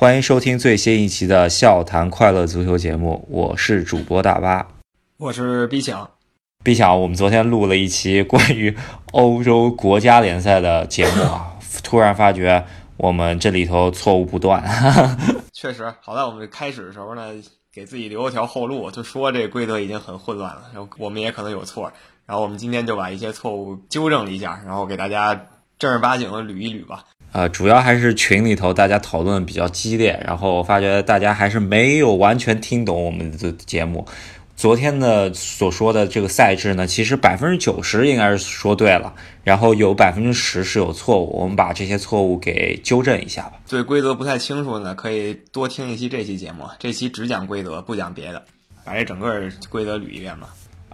欢迎收听最新一期的笑谈快乐足球节目，我是主播大巴，我是 B 强。B 强，我们昨天录了一期关于欧洲国家联赛的节目啊，突然发觉我们这里头错误不断。确实，好在我们开始的时候呢，给自己留了条后路，就说这规则已经很混乱了，然后我们也可能有错，然后我们今天就把一些错误纠正了一下，然后给大家正儿八经的捋一捋吧。呃，主要还是群里头大家讨论比较激烈，然后我发觉大家还是没有完全听懂我们的节目。昨天的所说的这个赛制呢，其实百分之九十应该是说对了，然后有百分之十是有错误，我们把这些错误给纠正一下吧。对规则不太清楚呢，可以多听一期这期节目，这期只讲规则，不讲别的，把这整个规则捋一遍吧。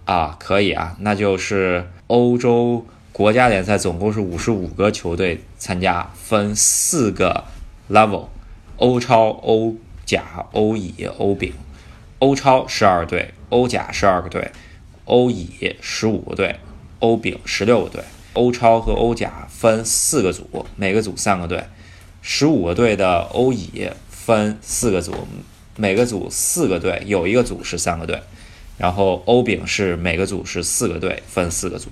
啊，可以啊，那就是欧洲国家联赛总共是五十五个球队参加，分四个 level：欧超、欧甲、欧乙、欧丙。欧超十二队。欧甲十二个队，欧乙十五个队，欧丙十六个队。欧超和欧甲分四个组，每个组三个队。十五个队的欧乙分四个组，每个组四个队，有一个组是三个队。然后欧丙是每个组是四个队，分四个组。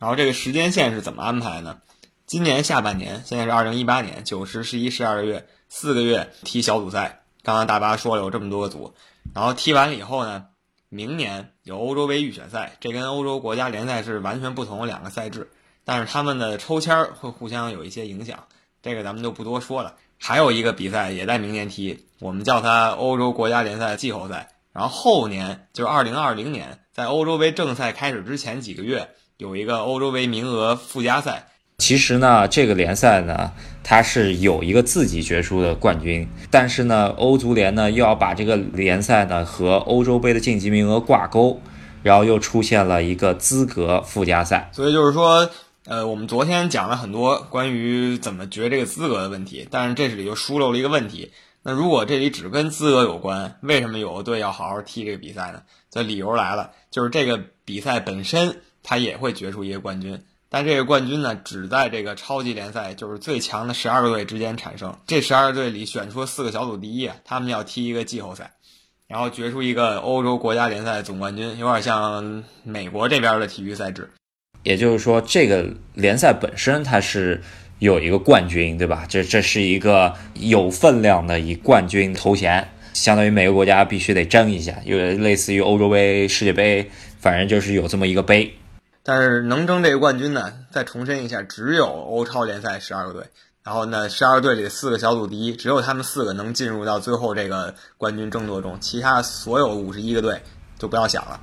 然后这个时间线是怎么安排呢？今年下半年，现在是二零一八年九十、十一、十二月四个月踢小组赛。刚刚大巴说了有这么多个组，然后踢完了以后呢？明年有欧洲杯预选赛，这跟欧洲国家联赛是完全不同的两个赛制，但是他们的抽签会互相有一些影响，这个咱们就不多说了。还有一个比赛也在明年踢，我们叫它欧洲国家联赛季后赛。然后后年就是二零二零年，在欧洲杯正赛开始之前几个月，有一个欧洲杯名额附加赛。其实呢，这个联赛呢，它是有一个自己决出的冠军，但是呢，欧足联呢又要把这个联赛呢和欧洲杯的晋级名额挂钩，然后又出现了一个资格附加赛。所以就是说，呃，我们昨天讲了很多关于怎么决这个资格的问题，但是这里就疏漏了一个问题。那如果这里只跟资格有关，为什么有的队要好好踢这个比赛呢？这理由来了，就是这个比赛本身它也会决出一个冠军。但这个冠军呢，只在这个超级联赛，就是最强的十二个队之间产生。这十二个队里选出四个小组第一，他们要踢一个季后赛，然后决出一个欧洲国家联赛总冠军，有点像美国这边的体育赛制。也就是说，这个联赛本身它是有一个冠军，对吧？这这是一个有分量的以冠军头衔，相当于每个国家必须得争一下，有类似于欧洲杯、世界杯，反正就是有这么一个杯。但是能争这个冠军呢？再重申一下，只有欧超联赛十二个队，然后呢，十二队里四个小组第一，只有他们四个能进入到最后这个冠军争夺中，其他所有五十一个队就不要想了。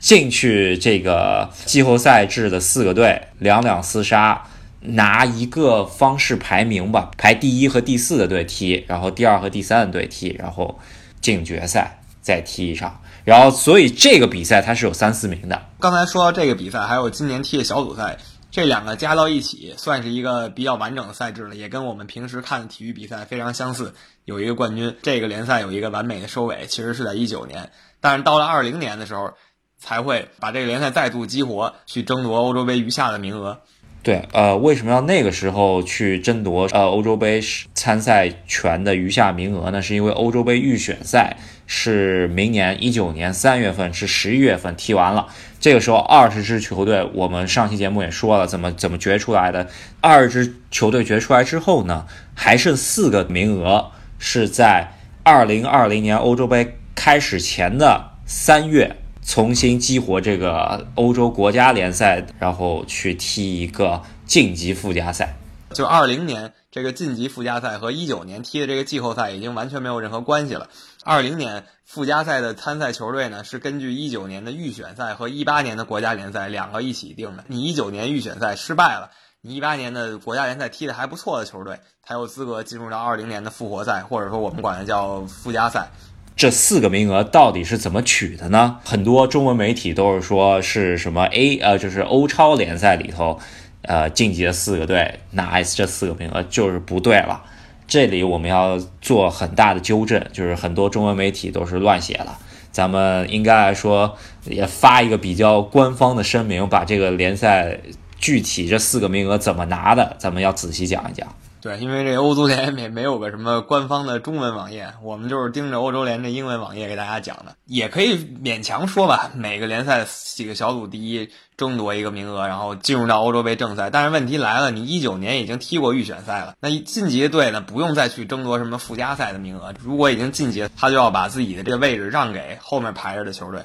进去这个季后赛制的四个队两两厮杀，拿一个方式排名吧，排第一和第四的队踢，然后第二和第三的队踢，然后进决赛再踢一场。然后，所以这个比赛它是有三四名的。刚才说到这个比赛，还有今年踢的小组赛，这两个加到一起，算是一个比较完整的赛制了，也跟我们平时看的体育比赛非常相似。有一个冠军，这个联赛有一个完美的收尾，其实是在一九年，但是到了二零年的时候，才会把这个联赛再度激活，去争夺欧洲杯余下的名额。对，呃，为什么要那个时候去争夺呃欧洲杯参赛权的余下名额呢？是因为欧洲杯预选赛是明年一九年三月份，至十一月份踢完了。这个时候二十支球队，我们上期节目也说了怎么怎么决出来的。二十支球队决出来之后呢，还剩四个名额是在二零二零年欧洲杯开始前的三月。重新激活这个欧洲国家联赛，然后去踢一个晋级附加赛。就二零年这个晋级附加赛和一九年踢的这个季后赛已经完全没有任何关系了。二零年附加赛的参赛球队呢，是根据一九年的预选赛和一八年的国家联赛两个一起定的。你一九年预选赛失败了，你一八年的国家联赛踢的还不错的球队，才有资格进入到二零年的复活赛，或者说我们管它叫附加赛。这四个名额到底是怎么取的呢？很多中文媒体都是说是什么 A 呃，就是欧超联赛里头，呃，晋级的四个队拿这四个名额就是不对了。这里我们要做很大的纠正，就是很多中文媒体都是乱写了。咱们应该来说也发一个比较官方的声明，把这个联赛具体这四个名额怎么拿的，咱们要仔细讲一讲。对，因为这欧足联也没有个什么官方的中文网页，我们就是盯着欧洲联的英文网页给大家讲的，也可以勉强说吧。每个联赛几个小组第一争夺一个名额，然后进入到欧洲杯正赛。但是问题来了，你一九年已经踢过预选赛了，那晋级的队呢，不用再去争夺什么附加赛的名额。如果已经晋级，他就要把自己的这个位置让给后面排着的球队。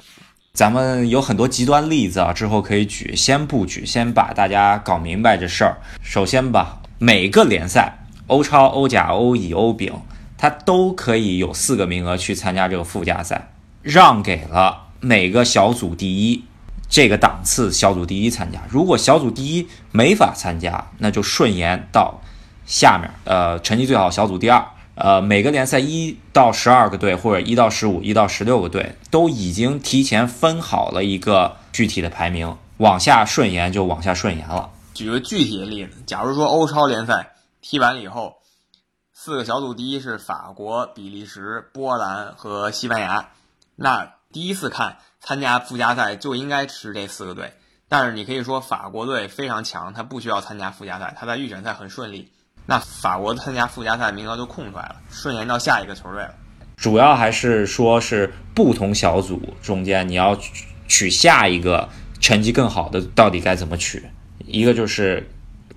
咱们有很多极端例子啊，之后可以举，先不举，先把大家搞明白这事儿。首先吧。每个联赛，欧超、欧甲、欧乙、欧丙，它都可以有四个名额去参加这个附加赛，让给了每个小组第一这个档次小组第一参加。如果小组第一没法参加，那就顺延到下面，呃，成绩最好小组第二。呃，每个联赛一到十二个队，或者一到十五、一到十六个队，都已经提前分好了一个具体的排名，往下顺延就往下顺延了。举个具体的例子，假如说欧超联赛踢完了以后，四个小组第一是法国、比利时、波兰和西班牙，那第一次看参加附加赛就应该是这四个队。但是你可以说法国队非常强，他不需要参加附加赛，他在预选赛很顺利，那法国参加附加赛名额就空出来了，顺延到下一个球队了。主要还是说是不同小组中间你要取下一个成绩更好的，到底该怎么取？一个就是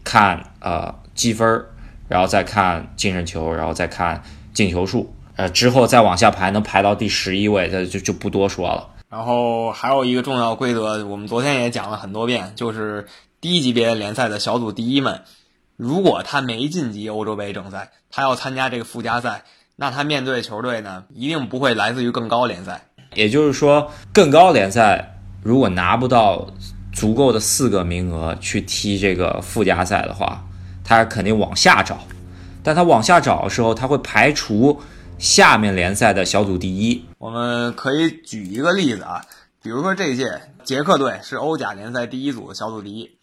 看呃积分，然后再看净胜球，然后再看进球数，呃之后再往下排，能排到第十一位，这就就不多说了。然后还有一个重要规则，我们昨天也讲了很多遍，就是低级别联赛的小组第一们，如果他没晋级欧洲杯正赛，他要参加这个附加赛，那他面对球队呢，一定不会来自于更高联赛。也就是说，更高联赛如果拿不到。足够的四个名额去踢这个附加赛的话，他肯定往下找。但他往下找的时候，他会排除下面联赛的小组第一。我们可以举一个例子啊，比如说这届捷克队是欧甲联赛第一组的小组第一，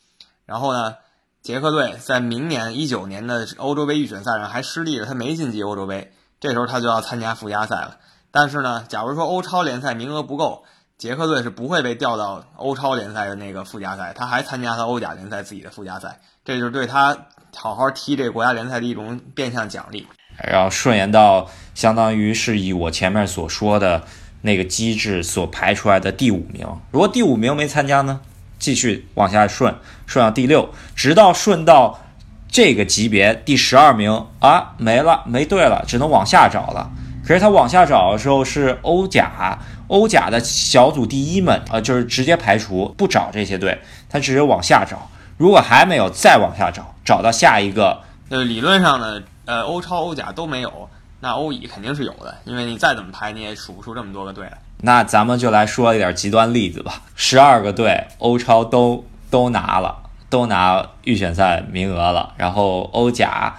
然后呢，捷克队在明年一九年的欧洲杯预选赛上还失利了，他没晋级欧洲杯，这时候他就要参加附加赛了。但是呢，假如说欧超联赛名额不够。捷克队是不会被调到欧超联赛的那个附加赛，他还参加他欧甲联赛自己的附加赛，这就是对他好好踢这个国家联赛的一种变相奖励。然后顺延到相当于是以我前面所说的那个机制所排出来的第五名，如果第五名没参加呢，继续往下顺，顺到第六，直到顺到这个级别第十二名啊，没了，没队了，只能往下找了。可是他往下找的时候是欧甲。欧甲的小组第一们，呃，就是直接排除不找这些队，他只是往下找。如果还没有，再往下找，找到下一个。呃，理论上呢，呃，欧超、欧甲都没有，那欧乙肯定是有的，因为你再怎么排，你也数不出这么多个队来。那咱们就来说一点极端例子吧。十二个队，欧超都都拿了，都拿预选赛名额了，然后欧甲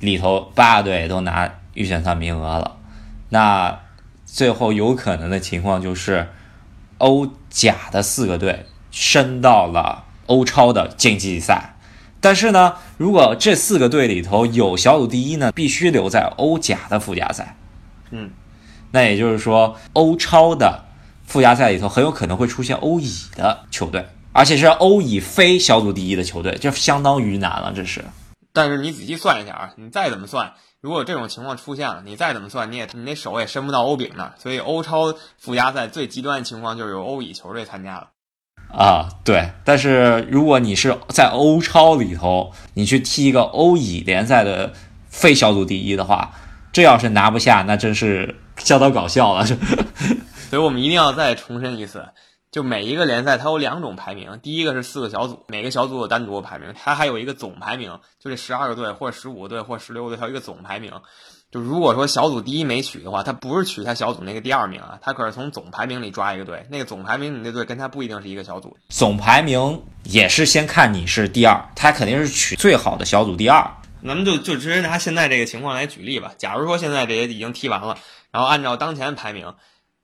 里头八个队都拿预选赛名额了，那。最后有可能的情况就是，欧甲的四个队升到了欧超的晋级赛，但是呢，如果这四个队里头有小组第一呢，必须留在欧甲的附加赛。嗯，那也就是说，欧超的附加赛里头很有可能会出现欧乙的球队，而且是欧乙非小组第一的球队，这相当于难了。这是，但是你仔细算一下啊，你再怎么算。如果这种情况出现了，你再怎么算，你也你那手也伸不到欧丙那儿。所以欧超附加赛最极端的情况就是有欧乙球队参加了。啊，对。但是如果你是在欧超里头，你去踢一个欧乙联赛的非小组第一的话，这要是拿不下，那真是相当搞笑了。所以我们一定要再重申一次。就每一个联赛，它有两种排名。第一个是四个小组，每个小组有单独的排名，它还有一个总排名，就这十二个队或者十五个队或者十六个队，它有一个总排名。就如果说小组第一没取的话，他不是取他小组那个第二名啊，他可是从总排名里抓一个队，那个总排名你那队跟他不一定是一个小组。总排名也是先看你是第二，他肯定是取最好的小组第二。咱们就就直接拿现在这个情况来举例吧。假如说现在这些已经踢完了，然后按照当前排名，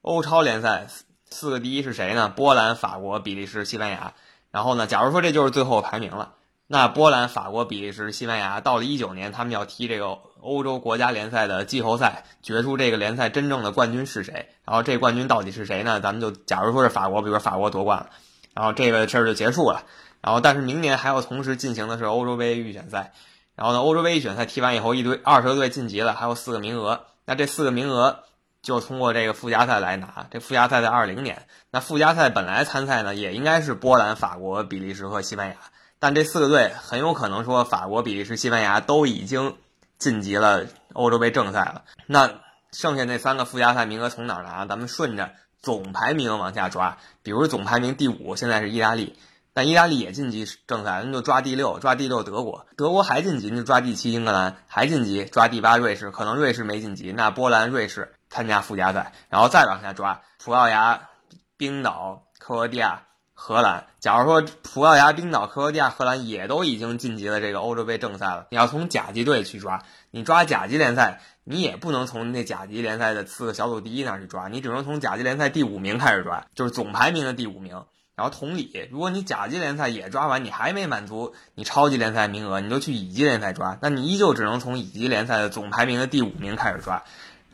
欧超联赛。四个第一是谁呢？波兰、法国、比利时、西班牙。然后呢，假如说这就是最后排名了，那波兰、法国、比利时、西班牙到了一九年，他们要踢这个欧洲国家联赛的季后赛，决出这个联赛真正的冠军是谁。然后这冠军到底是谁呢？咱们就假如说是法国，比如说法国夺冠了，然后这个事儿就结束了。然后但是明年还要同时进行的是欧洲杯预选赛。然后呢，欧洲杯预选赛踢完以后，一堆二十个队晋级了，还有四个名额。那这四个名额就通过这个附加赛来拿。这附加赛在二零年，那附加赛本来参赛呢也应该是波兰、法国、比利时和西班牙，但这四个队很有可能说法国、比利时、西班牙都已经晋级了欧洲杯正赛了。那剩下那三个附加赛名额从哪儿拿？咱们顺着总排名往下抓，比如总排名第五现在是意大利。但意大利也晋级正赛，那就抓第六，抓第六德国，德国还晋级，那就抓第七英格兰，还晋级抓第八瑞士，可能瑞士没晋级，那波兰、瑞士参加附加赛，然后再往下抓葡萄牙、冰岛、克罗地亚、荷兰。假如说葡萄牙、冰岛、克罗地亚、荷兰也都已经晋级了这个欧洲杯正赛了，你要从甲级队去抓，你抓甲级联赛，你也不能从那甲级联赛的四个小组第一那儿去抓，你只能从甲级联赛第五名开始抓，就是总排名的第五名。然后同理，如果你甲级联赛也抓完，你还没满足你超级联赛名额，你就去乙级联赛抓，那你依旧只能从乙级联赛的总排名的第五名开始抓。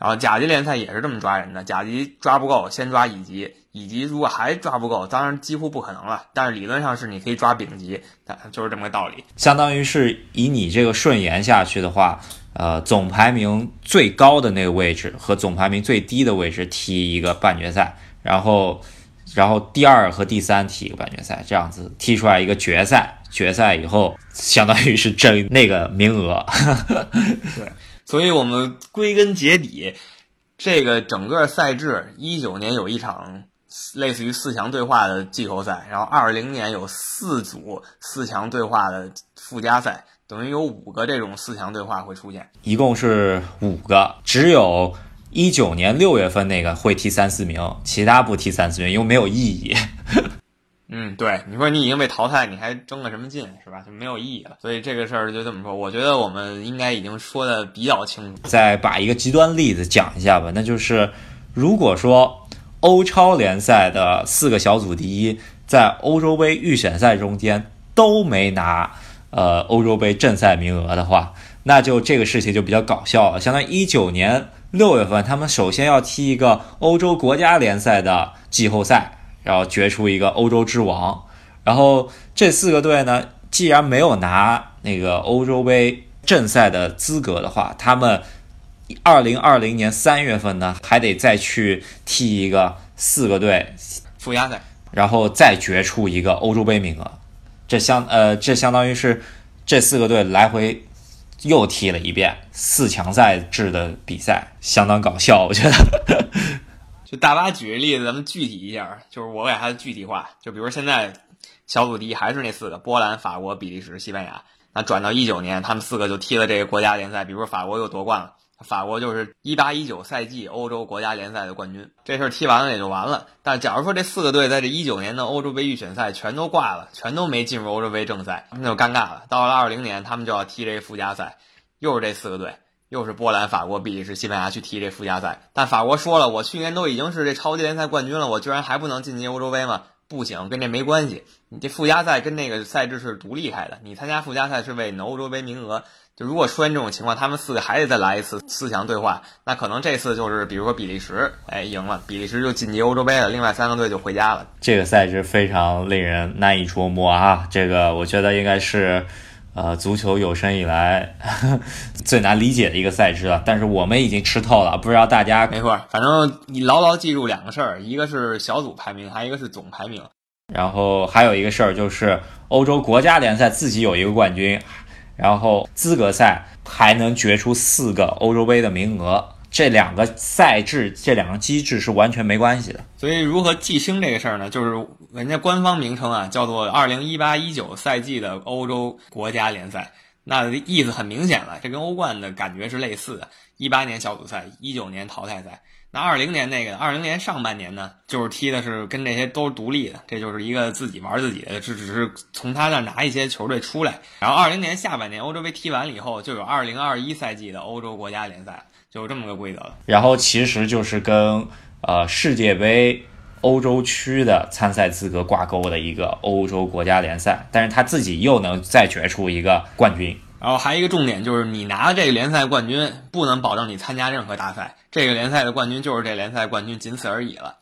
然后甲级联赛也是这么抓人的，甲级抓不够，先抓乙级，乙级如果还抓不够，当然几乎不可能了，但是理论上是你可以抓丙级，就是这么个道理。相当于是以你这个顺延下去的话，呃，总排名最高的那个位置和总排名最低的位置踢一个半决赛，然后。然后第二和第三踢一个半决赛，这样子踢出来一个决赛。决赛以后，相当于是争那个名额。对，所以我们归根结底，这个整个赛制，一九年有一场类似于四强对话的季后赛，然后二零年有四组四强对话的附加赛，等于有五个这种四强对话会出现，一共是五个，只有。一九年六月份那个会踢三四名，其他不踢三四名，因为没有意义。嗯，对，你说你已经被淘汰，你还争个什么劲，是吧？就没有意义了。所以这个事儿就这么说。我觉得我们应该已经说的比较清楚。再把一个极端例子讲一下吧，那就是如果说欧超联赛的四个小组第一在欧洲杯预选赛中间都没拿呃欧洲杯正赛名额的话，那就这个事情就比较搞笑了。相当于一九年。六月份，他们首先要踢一个欧洲国家联赛的季后赛，然后决出一个欧洲之王。然后这四个队呢，既然没有拿那个欧洲杯正赛的资格的话，他们二零二零年三月份呢，还得再去踢一个四个队附加赛，然后再决出一个欧洲杯名额。这相呃，这相当于是这四个队来回。又踢了一遍四强赛制的比赛，相当搞笑，我觉得。就大巴举个例子，咱们具体一下，就是我给它具体化。就比如现在小组第一还是那四个：波兰、法国、比利时、西班牙。那转到一九年，他们四个就踢了这个国家联赛。比如说法国又夺冠了。法国就是一八一九赛季欧洲国家联赛的冠军，这事儿踢完了也就完了。但假如说这四个队在这一九年的欧洲杯预选赛全都挂了，全都没进入欧洲杯正赛，那就尴尬了。到了二零年，他们就要踢这附加赛，又是这四个队，又是波兰、法国、比利时、西班牙去踢这附加赛。但法国说了，我去年都已经是这超级联赛冠军了，我居然还不能晋级欧洲杯吗？不行，跟这没关系。你这附加赛跟那个赛制是独立开的，你参加附加赛是为你的欧洲杯名额。就如果出现这种情况，他们四个还得再来一次四强对话，那可能这次就是比如说比利时，哎赢了，比利时就晋级欧洲杯了，另外三个队就回家了。这个赛制非常令人难以琢磨啊！这个我觉得应该是，呃，足球有生以来 最难理解的一个赛制了。但是我们已经吃透了，不知道大家没错，反正你牢牢记住两个事儿，一个是小组排名，还有一个是总排名。然后还有一个事儿就是欧洲国家联赛自己有一个冠军。然后资格赛还能决出四个欧洲杯的名额，这两个赛制、这两个机制是完全没关系的。所以如何记清这个事儿呢？就是人家官方名称啊，叫做二零一八一九赛季的欧洲国家联赛，那意思很明显了，这跟欧冠的感觉是类似的。一八年小组赛，一九年淘汰赛。那二零年那个二零年上半年呢，就是踢的是跟这些都是独立的，这就是一个自己玩自己的，这只是从他那拿一些球队出来。然后二零年下半年欧洲杯踢完了以后，就有二零二一赛季的欧洲国家联赛，就是这么个规则。然后其实就是跟呃世界杯欧洲区的参赛资格挂钩的一个欧洲国家联赛，但是他自己又能再决出一个冠军。然后还有一个重点就是，你拿这个联赛冠军，不能保证你参加任何大赛。这个联赛的冠军就是这联赛冠军，仅此而已了。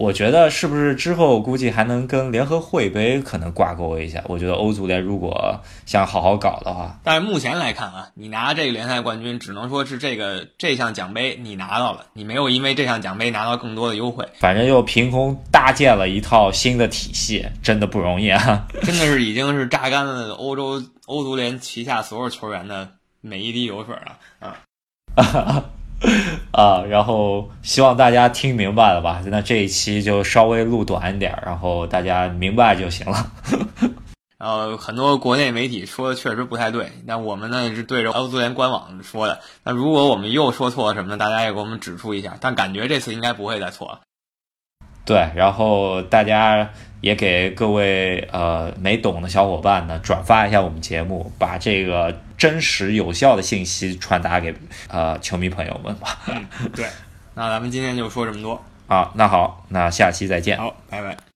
我觉得是不是之后估计还能跟联合会杯可能挂钩一下？我觉得欧足联如果想好好搞的话，但是目前来看啊，你拿这个联赛冠军，只能说是这个这项奖杯你拿到了，你没有因为这项奖杯拿到更多的优惠。反正又凭空搭建了一套新的体系，真的不容易啊！真的是已经是榨干了欧洲欧足联旗下所有球员的每一滴油水了啊！啊，然后希望大家听明白了吧？那这一期就稍微录短一点，然后大家明白就行了。然后很多国内媒体说的确实不太对，但我们呢是对着欧足联官网说的。那如果我们又说错了什么，大家也给我们指出一下。但感觉这次应该不会再错了。对，然后大家也给各位呃没懂的小伙伴呢转发一下我们节目，把这个真实有效的信息传达给呃球迷朋友们吧。对，那咱们今天就说这么多。好，那好，那下期再见。好，拜拜。